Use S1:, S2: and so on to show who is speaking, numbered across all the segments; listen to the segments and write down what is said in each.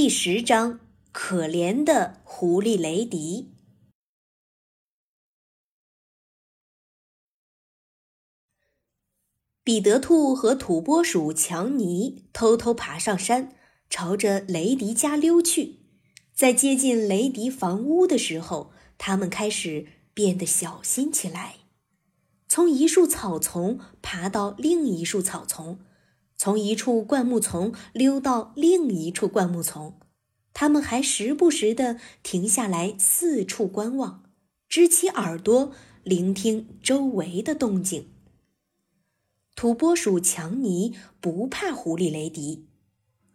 S1: 第十章：可怜的狐狸雷迪。彼得兔和土拨鼠强尼偷偷爬上山，朝着雷迪家溜去。在接近雷迪房屋的时候，他们开始变得小心起来，从一束草丛爬到另一束草丛。从一处灌木丛溜到另一处灌木丛，他们还时不时地停下来四处观望，支起耳朵聆听周围的动静。土拨鼠强尼不怕狐狸雷迪，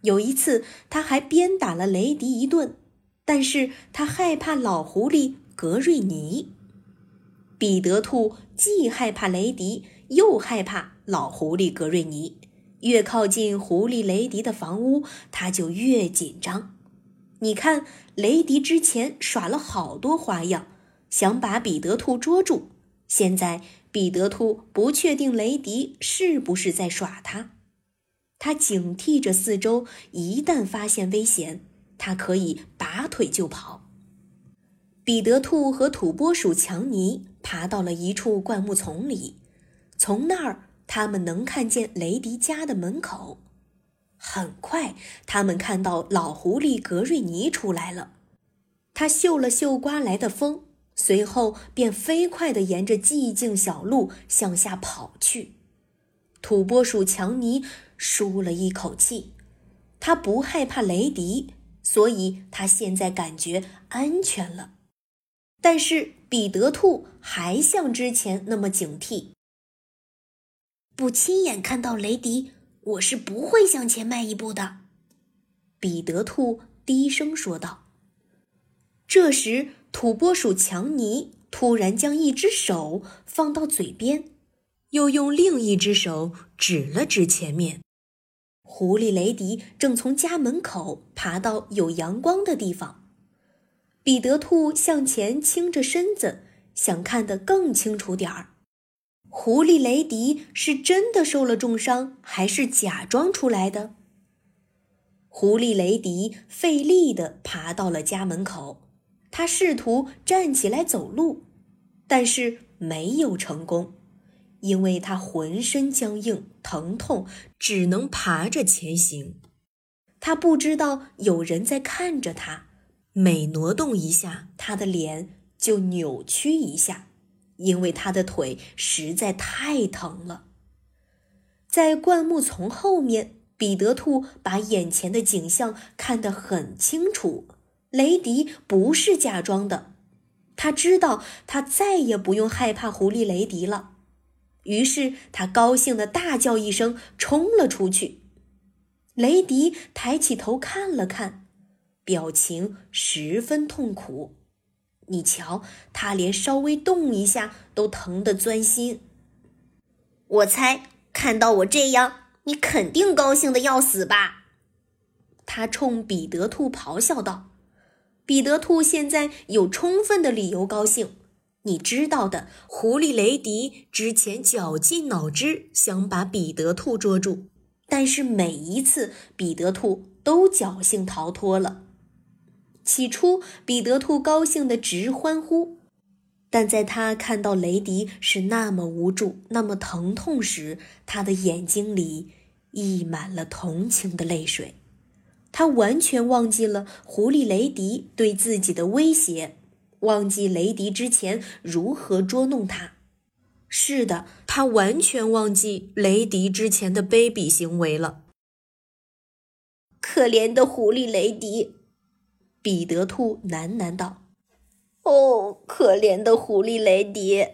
S1: 有一次他还鞭打了雷迪一顿，但是他害怕老狐狸格瑞尼。彼得兔既害怕雷迪，又害怕老狐狸格瑞尼。越靠近狐狸雷迪的房屋，他就越紧张。你看，雷迪之前耍了好多花样，想把彼得兔捉住。现在，彼得兔不确定雷迪是不是在耍他，他警惕着四周，一旦发现危险，他可以拔腿就跑。彼得兔和土拨鼠强尼爬到了一处灌木丛里，从那儿。他们能看见雷迪家的门口。很快，他们看到老狐狸格瑞尼出来了。他嗅了嗅刮来的风，随后便飞快地沿着寂静小路向下跑去。土拨鼠强尼舒了一口气，他不害怕雷迪，所以他现在感觉安全了。但是彼得兔还像之前那么警惕。
S2: 不亲眼看到雷迪，我是不会向前迈一步的。”
S1: 彼得兔低声说道。这时，土拨鼠强尼突然将一只手放到嘴边，又用另一只手指了指前面。狐狸雷迪正从家门口爬到有阳光的地方。彼得兔向前倾着身子，想看得更清楚点儿。狐狸雷迪是真的受了重伤，还是假装出来的？狐狸雷迪费力地爬到了家门口，他试图站起来走路，但是没有成功，因为他浑身僵硬、疼痛，只能爬着前行。他不知道有人在看着他，每挪动一下，他的脸就扭曲一下。因为他的腿实在太疼了。在灌木丛后面，彼得兔把眼前的景象看得很清楚。雷迪不是假装的，他知道他再也不用害怕狐狸雷迪了。于是他高兴地大叫一声，冲了出去。雷迪抬起头看了看，表情十分痛苦。你瞧，他连稍微动一下都疼得钻心。
S2: 我猜，看到我这样，你肯定高兴的要死吧？
S1: 他冲彼得兔咆哮道。彼得兔现在有充分的理由高兴。你知道的，狐狸雷迪之前绞尽脑汁想把彼得兔捉住，但是每一次彼得兔都侥幸逃脱了。起初，彼得兔高兴得直欢呼，但在他看到雷迪是那么无助、那么疼痛时，他的眼睛里溢满了同情的泪水。他完全忘记了狐狸雷迪对自己的威胁，忘记雷迪之前如何捉弄他。是的，他完全忘记雷迪之前的卑鄙行为了。
S2: 可怜的狐狸雷迪。
S1: 彼得兔喃喃道：“
S2: 哦，可怜的狐狸雷迪。”